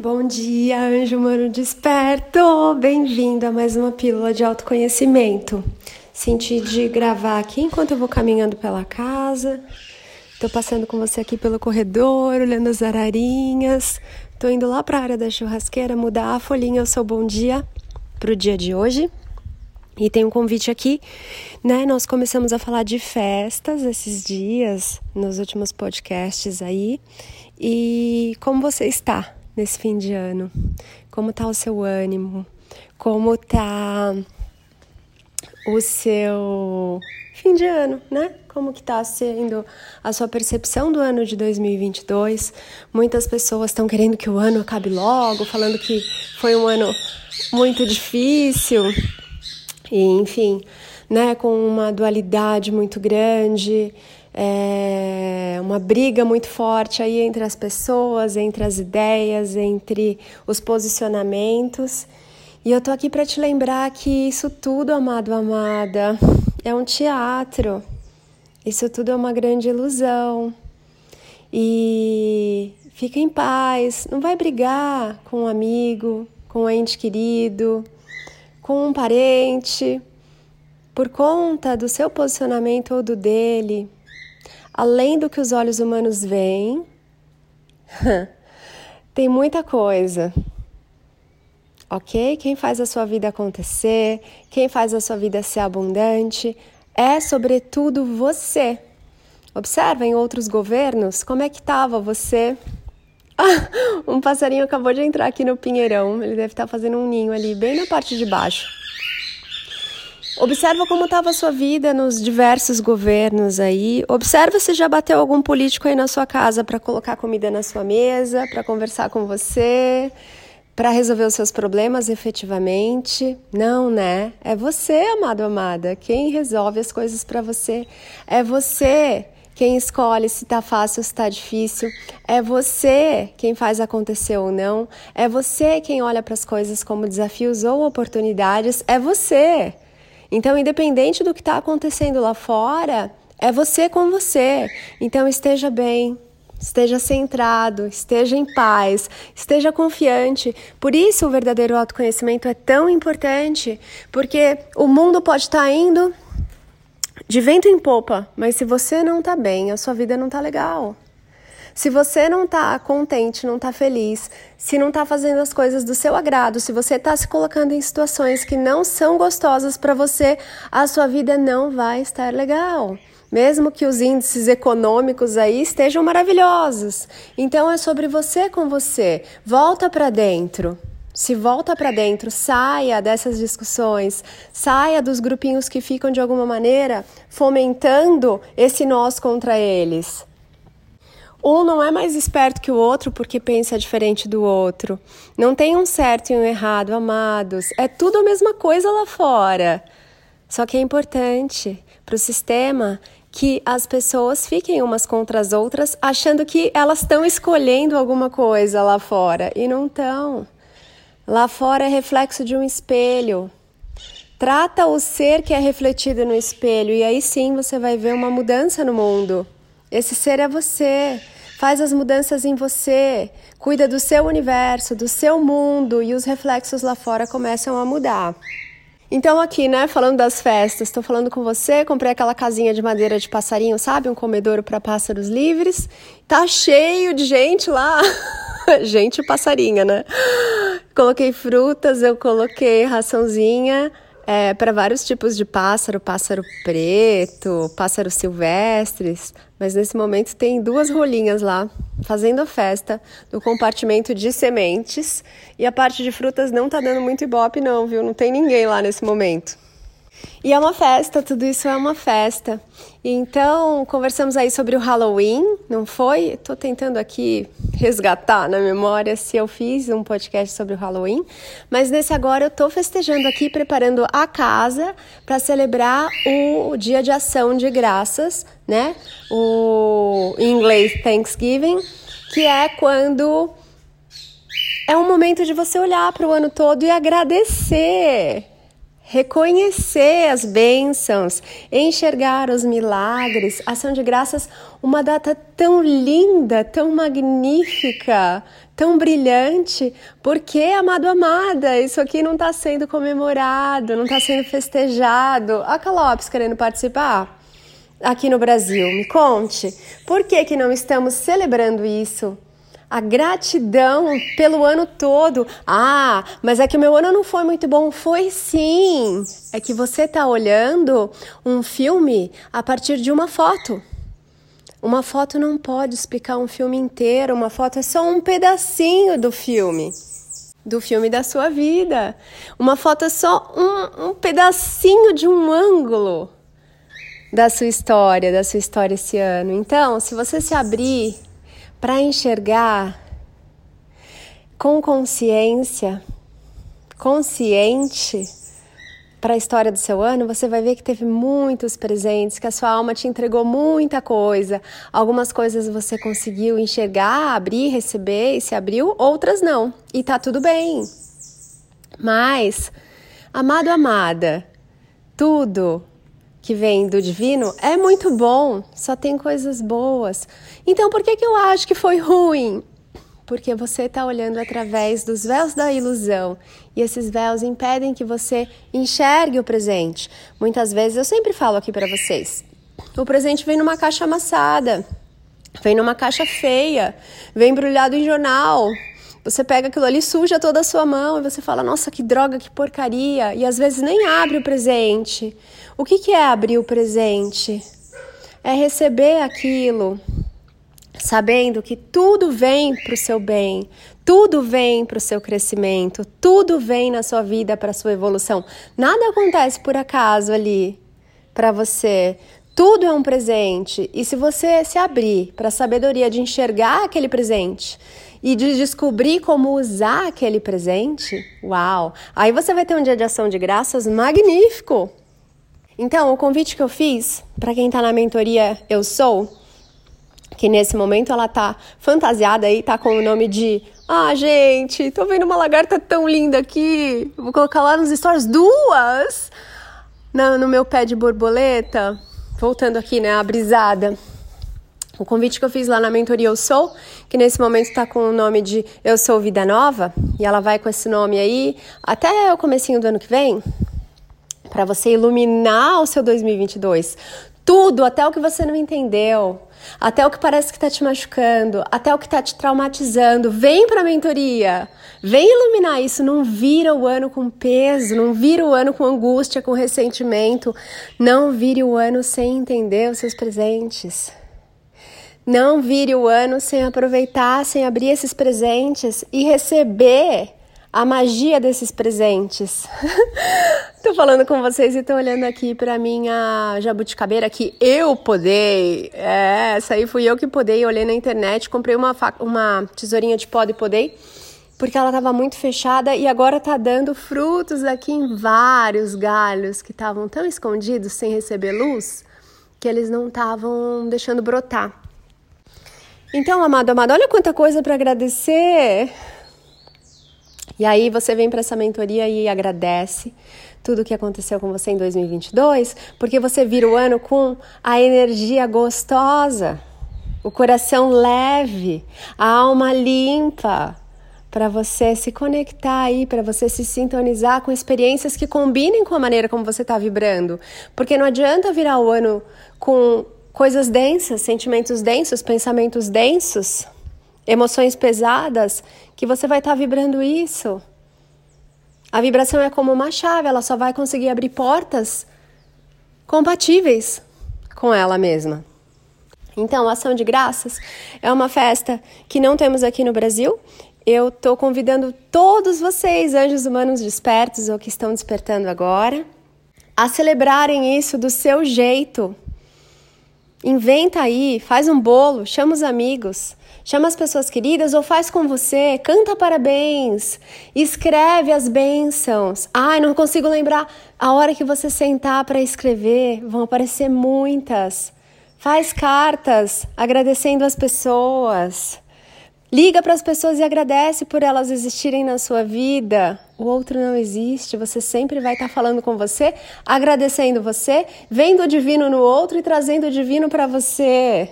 Bom dia, anjo humano desperto! Bem-vindo a mais uma pílula de autoconhecimento. Senti de gravar aqui enquanto eu vou caminhando pela casa. Tô passando com você aqui pelo corredor, olhando as ararinhas. Tô indo lá para a área da churrasqueira mudar a folhinha. Eu sou bom dia pro dia de hoje. E tem um convite aqui, né? Nós começamos a falar de festas esses dias, nos últimos podcasts aí. E como você está? Nesse fim de ano? Como tá o seu ânimo? Como tá o seu fim de ano, né? Como que tá sendo a sua percepção do ano de 2022? Muitas pessoas estão querendo que o ano acabe logo, falando que foi um ano muito difícil. E, enfim, né, com uma dualidade muito grande, é, uma briga muito forte aí entre as pessoas, entre as ideias, entre os posicionamentos. E eu tô aqui para te lembrar que isso tudo, amado, amada, é um teatro. Isso tudo é uma grande ilusão. E fica em paz, não vai brigar com um amigo, com um ente querido, com um parente, por conta do seu posicionamento ou do dele além do que os olhos humanos veem, tem muita coisa. Ok? Quem faz a sua vida acontecer, quem faz a sua vida ser abundante, é sobretudo você. Observa em outros governos como é que estava você. um passarinho acabou de entrar aqui no Pinheirão, ele deve estar fazendo um ninho ali, bem na parte de baixo. Observa como estava a sua vida nos diversos governos aí. Observa se já bateu algum político aí na sua casa para colocar comida na sua mesa, para conversar com você, para resolver os seus problemas efetivamente. Não, né? É você, amado, amada, quem resolve as coisas para você. É você quem escolhe se está fácil ou se está difícil. É você quem faz acontecer ou não. É você quem olha para as coisas como desafios ou oportunidades. É você. Então, independente do que está acontecendo lá fora, é você com você. Então, esteja bem, esteja centrado, esteja em paz, esteja confiante. Por isso, o verdadeiro autoconhecimento é tão importante, porque o mundo pode estar tá indo de vento em popa, mas se você não está bem, a sua vida não está legal. Se você não está contente, não está feliz, se não está fazendo as coisas do seu agrado, se você está se colocando em situações que não são gostosas para você, a sua vida não vai estar legal. Mesmo que os índices econômicos aí estejam maravilhosos. Então é sobre você com você. Volta para dentro. Se volta para dentro, saia dessas discussões, saia dos grupinhos que ficam de alguma maneira fomentando esse nós contra eles. Um não é mais esperto que o outro porque pensa diferente do outro. Não tem um certo e um errado, amados. É tudo a mesma coisa lá fora. Só que é importante para o sistema que as pessoas fiquem umas contra as outras, achando que elas estão escolhendo alguma coisa lá fora e não estão. Lá fora é reflexo de um espelho. Trata o ser que é refletido no espelho e aí sim você vai ver uma mudança no mundo. Esse ser é você. Faz as mudanças em você. Cuida do seu universo, do seu mundo e os reflexos lá fora começam a mudar. Então, aqui, né, falando das festas, estou falando com você. Comprei aquela casinha de madeira de passarinho, sabe? Um comedouro para pássaros livres. Tá cheio de gente lá. gente passarinha, né? Coloquei frutas, eu coloquei raçãozinha é, para vários tipos de pássaro, pássaro preto, pássaros silvestres, mas nesse momento tem duas rolinhas lá fazendo a festa do compartimento de sementes e a parte de frutas não tá dando muito ibope não, viu? Não tem ninguém lá nesse momento. E é uma festa, tudo isso é uma festa. Então, conversamos aí sobre o Halloween, não foi? Estou tentando aqui resgatar na memória se eu fiz um podcast sobre o Halloween, mas nesse agora eu estou festejando aqui, preparando a casa para celebrar o Dia de Ação de Graças, né? O em inglês Thanksgiving, que é quando é um momento de você olhar para o ano todo e agradecer reconhecer as bênçãos, enxergar os milagres. Ação de graças, uma data tão linda, tão magnífica, tão brilhante. Porque, amado, amada, isso aqui não está sendo comemorado, não está sendo festejado. A Calopes querendo participar aqui no Brasil, me conte, por que, que não estamos celebrando isso? A gratidão pelo ano todo. Ah, mas é que o meu ano não foi muito bom. Foi sim. É que você está olhando um filme a partir de uma foto. Uma foto não pode explicar um filme inteiro. Uma foto é só um pedacinho do filme. Do filme da sua vida. Uma foto é só um, um pedacinho de um ângulo da sua história, da sua história esse ano. Então, se você se abrir para enxergar com consciência, consciente para a história do seu ano, você vai ver que teve muitos presentes, que a sua alma te entregou muita coisa. Algumas coisas você conseguiu enxergar, abrir, receber e se abriu, outras não. E tá tudo bem. Mas, amado, amada, tudo que vem do divino é muito bom, só tem coisas boas. Então por que, que eu acho que foi ruim? Porque você está olhando através dos véus da ilusão e esses véus impedem que você enxergue o presente. Muitas vezes eu sempre falo aqui para vocês: o presente vem numa caixa amassada, vem numa caixa feia, vem embrulhado em jornal, você pega aquilo ali, suja toda a sua mão e você fala: Nossa, que droga, que porcaria. E às vezes nem abre o presente. O que, que é abrir o presente? É receber aquilo, sabendo que tudo vem para o seu bem, tudo vem para o seu crescimento, tudo vem na sua vida para a sua evolução. Nada acontece por acaso ali para você. Tudo é um presente. E se você se abrir para a sabedoria de enxergar aquele presente e de descobrir como usar aquele presente, uau! Aí você vai ter um dia de ação de graças magnífico. Então, o convite que eu fiz para quem está na mentoria Eu Sou, que nesse momento ela tá fantasiada aí, tá com o nome de Ah, gente, tô vendo uma lagarta tão linda aqui. Vou colocar lá nos stories duas no, no meu pé de borboleta. Voltando aqui, né, a brisada. O convite que eu fiz lá na mentoria Eu Sou, que nesse momento está com o nome de Eu Sou Vida Nova, e ela vai com esse nome aí até o comecinho do ano que vem, para você iluminar o seu 2022. Tudo, até o que você não entendeu, até o que parece que está te machucando, até o que está te traumatizando, vem para a mentoria. Vem iluminar isso, não vira o ano com peso, não vira o ano com angústia, com ressentimento, não vire o ano sem entender os seus presentes. Não vire o ano sem aproveitar, sem abrir esses presentes e receber a magia desses presentes. tô falando com vocês e tô olhando aqui para minha jabuticabeira que eu podei. É, essa aí fui eu que podei, olhei na internet, comprei uma, uma tesourinha de pó e podei, porque ela tava muito fechada e agora tá dando frutos aqui em vários galhos que estavam tão escondidos sem receber luz que eles não estavam deixando brotar. Então, amado, amado, olha quanta coisa para agradecer. E aí você vem para essa mentoria e agradece tudo o que aconteceu com você em 2022, porque você vira o ano com a energia gostosa, o coração leve, a alma limpa, para você se conectar aí, para você se sintonizar com experiências que combinem com a maneira como você está vibrando. Porque não adianta virar o ano com coisas densas, sentimentos densos, pensamentos densos, emoções pesadas, que você vai estar tá vibrando isso. A vibração é como uma chave, ela só vai conseguir abrir portas compatíveis com ela mesma. Então, a Ação de Graças é uma festa que não temos aqui no Brasil. Eu estou convidando todos vocês, anjos humanos despertos ou que estão despertando agora, a celebrarem isso do seu jeito, Inventa aí, faz um bolo, chama os amigos, chama as pessoas queridas ou faz com você, canta parabéns, escreve as bênçãos. Ai, não consigo lembrar. A hora que você sentar para escrever, vão aparecer muitas. Faz cartas agradecendo as pessoas. Liga para as pessoas e agradece por elas existirem na sua vida. O outro não existe, você sempre vai estar falando com você, agradecendo você, vendo o divino no outro e trazendo o divino para você.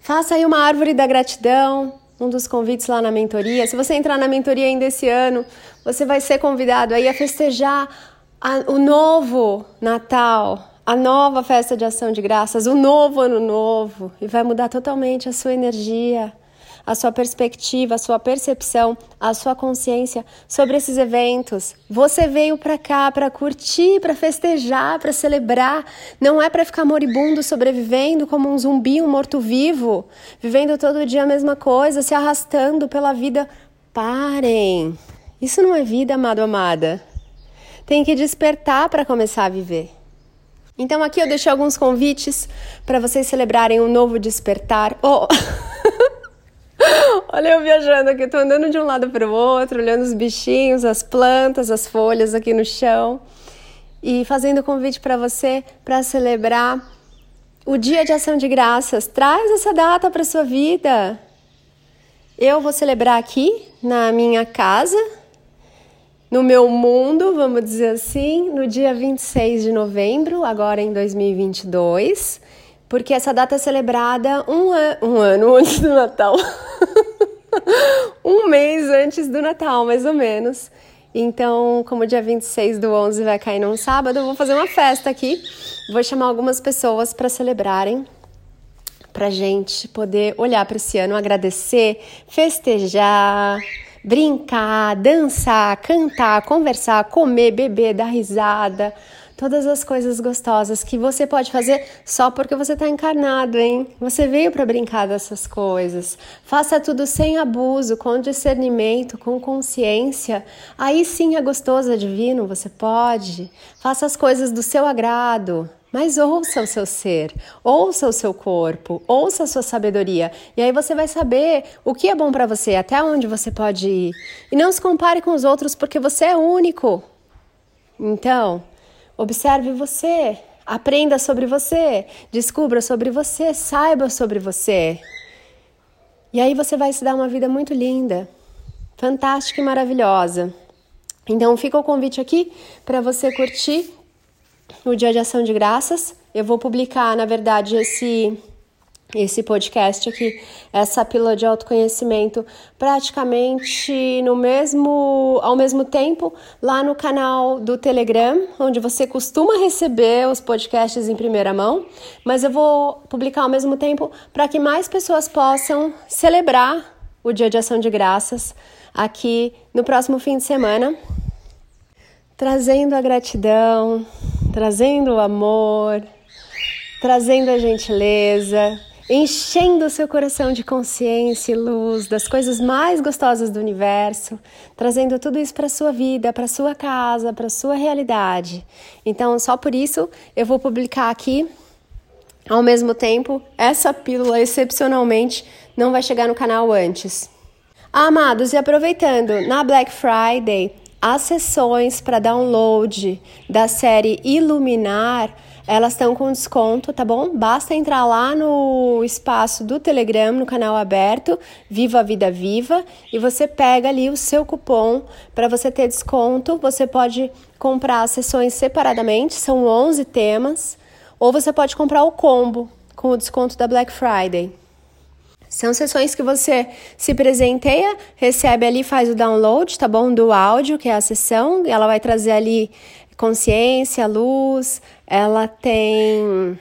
Faça aí uma árvore da gratidão, um dos convites lá na mentoria. Se você entrar na mentoria ainda esse ano, você vai ser convidado aí a festejar a, o novo Natal, a nova festa de ação de graças, o novo ano novo, e vai mudar totalmente a sua energia a sua perspectiva, a sua percepção, a sua consciência sobre esses eventos. Você veio para cá para curtir, para festejar, para celebrar. Não é para ficar moribundo, sobrevivendo como um zumbi, um morto-vivo, vivendo todo dia a mesma coisa, se arrastando pela vida. Parem! Isso não é vida, amado, amada. Tem que despertar para começar a viver. Então aqui eu deixei alguns convites para vocês celebrarem um novo despertar. Oh. Olha eu viajando aqui, tô andando de um lado para o outro, olhando os bichinhos, as plantas, as folhas aqui no chão e fazendo convite para você para celebrar o Dia de Ação de Graças. Traz essa data para sua vida. Eu vou celebrar aqui na minha casa, no meu mundo, vamos dizer assim, no dia 26 de novembro, agora em 2022 porque essa data é celebrada um, an um ano antes do Natal. um mês antes do Natal, mais ou menos. Então, como dia 26 do 11 vai cair num sábado, eu vou fazer uma festa aqui. Vou chamar algumas pessoas para celebrarem, para gente poder olhar para esse ano, agradecer, festejar, brincar, dançar, cantar, conversar, comer, beber, dar risada todas as coisas gostosas que você pode fazer só porque você está encarnado, hein? Você veio para brincar dessas coisas. Faça tudo sem abuso, com discernimento, com consciência. Aí sim é gostoso, é divino, você pode. Faça as coisas do seu agrado. Mas ouça o seu ser, ouça o seu corpo, ouça a sua sabedoria. E aí você vai saber o que é bom para você, até onde você pode ir. E não se compare com os outros porque você é único. Então, Observe você, aprenda sobre você, descubra sobre você, saiba sobre você. E aí você vai se dar uma vida muito linda, fantástica e maravilhosa. Então fica o convite aqui para você curtir o Dia de Ação de Graças. Eu vou publicar, na verdade, esse esse podcast aqui, essa pílula de autoconhecimento, praticamente no mesmo, ao mesmo tempo, lá no canal do Telegram, onde você costuma receber os podcasts em primeira mão, mas eu vou publicar ao mesmo tempo para que mais pessoas possam celebrar o Dia de Ação de Graças aqui no próximo fim de semana, trazendo a gratidão, trazendo o amor, trazendo a gentileza, enchendo o seu coração de consciência e luz das coisas mais gostosas do universo, trazendo tudo isso para sua vida, para sua casa, para sua realidade. Então, só por isso eu vou publicar aqui ao mesmo tempo, essa pílula excepcionalmente não vai chegar no canal antes. Ah, amados, e aproveitando, na Black Friday, as sessões para download da série Iluminar elas estão com desconto, tá bom? Basta entrar lá no espaço do Telegram, no canal aberto, Viva a Vida Viva, e você pega ali o seu cupom para você ter desconto. Você pode comprar as sessões separadamente, são 11 temas, ou você pode comprar o combo com o desconto da Black Friday. São sessões que você se presenteia, recebe ali, faz o download, tá bom? Do áudio, que é a sessão, ela vai trazer ali consciência, luz, ela tem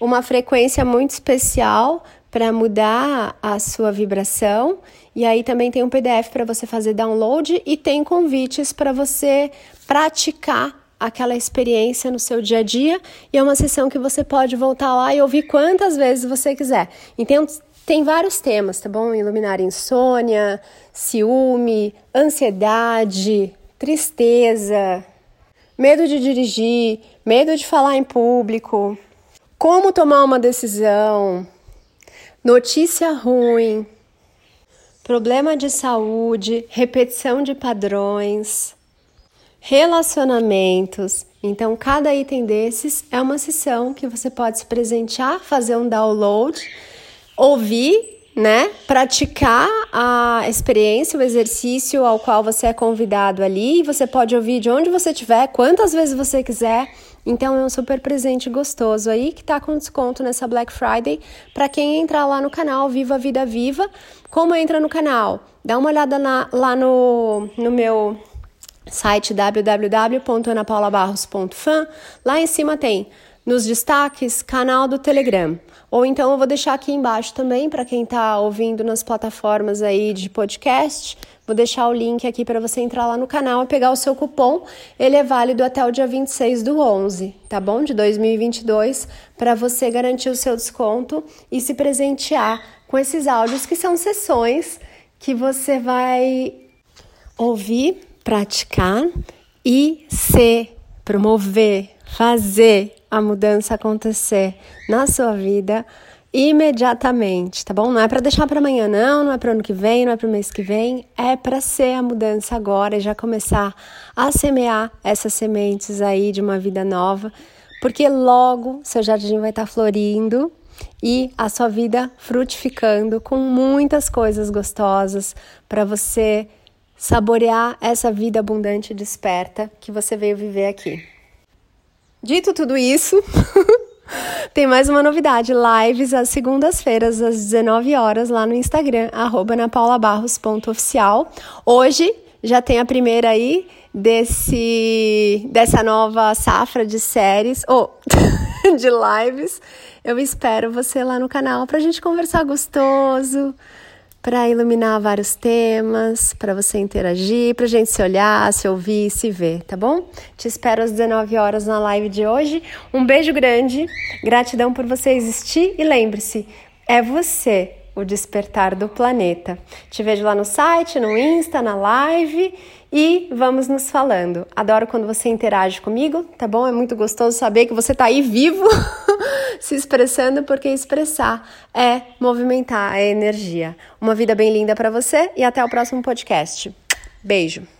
uma frequência muito especial para mudar a sua vibração. E aí também tem um PDF para você fazer download e tem convites para você praticar aquela experiência no seu dia a dia. E é uma sessão que você pode voltar lá e ouvir quantas vezes você quiser. Então tem vários temas, tá bom? Iluminar insônia, ciúme, ansiedade, tristeza, medo de dirigir, medo de falar em público, como tomar uma decisão, notícia ruim, problema de saúde, repetição de padrões, relacionamentos. Então, cada item desses é uma sessão que você pode se presentear, fazer um download, ouvir né, praticar a experiência, o exercício ao qual você é convidado ali. Você pode ouvir de onde você estiver, quantas vezes você quiser. Então é um super presente gostoso aí que tá com desconto nessa Black Friday para quem entrar lá no canal Viva a Vida Viva. Como entra no canal? Dá uma olhada na, lá no, no meu site www.anapaulabarros.fan. Lá em cima tem nos destaques canal do Telegram. Ou então eu vou deixar aqui embaixo também para quem está ouvindo nas plataformas aí de podcast. Vou deixar o link aqui para você entrar lá no canal e pegar o seu cupom. Ele é válido até o dia 26 do 11, tá bom? De 2022, para você garantir o seu desconto e se presentear com esses áudios que são sessões que você vai ouvir, praticar e se promover, fazer a mudança acontecer na sua vida imediatamente, tá bom? Não é para deixar para amanhã, não, não é para ano que vem, não é para mês que vem, é para ser a mudança agora e já começar a semear essas sementes aí de uma vida nova, porque logo seu jardim vai estar tá florindo e a sua vida frutificando com muitas coisas gostosas para você saborear essa vida abundante e desperta que você veio viver aqui. Dito tudo isso, tem mais uma novidade: lives às segundas-feiras, às 19 horas, lá no Instagram, napaulabarros.oficial. Hoje já tem a primeira aí desse, dessa nova safra de séries, ou oh, de lives. Eu espero você lá no canal para a gente conversar gostoso para iluminar vários temas, para você interagir, para a gente se olhar, se ouvir, se ver, tá bom? Te espero às 19 horas na live de hoje. Um beijo grande, gratidão por você existir e lembre-se, é você o despertar do planeta. Te vejo lá no site, no Insta, na live e vamos nos falando. Adoro quando você interage comigo, tá bom? É muito gostoso saber que você tá aí vivo, se expressando, porque expressar é movimentar, é energia. Uma vida bem linda para você e até o próximo podcast. Beijo.